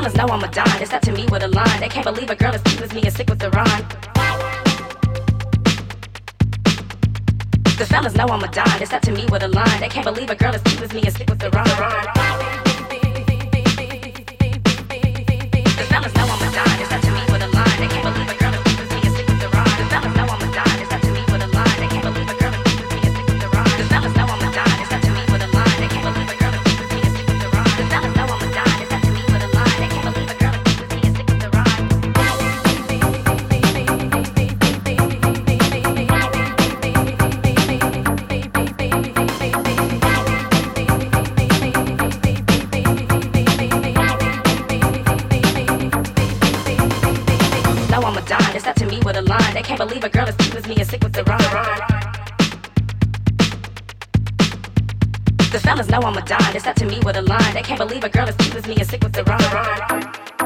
fellas know I'm a dime. It's up to me with a line. They can't believe a girl as deep as me is sick with the rhyme. The fellas know I'm a dime. It's up to me with a line. They can't believe a girl as deep as me is sick with the rhyme. Believe a girl as deep as me is sick with the rhyme. The fellas know I'm a dime. It's up to me with a line. They can't believe a girl as deep as me is sick with the rhyme.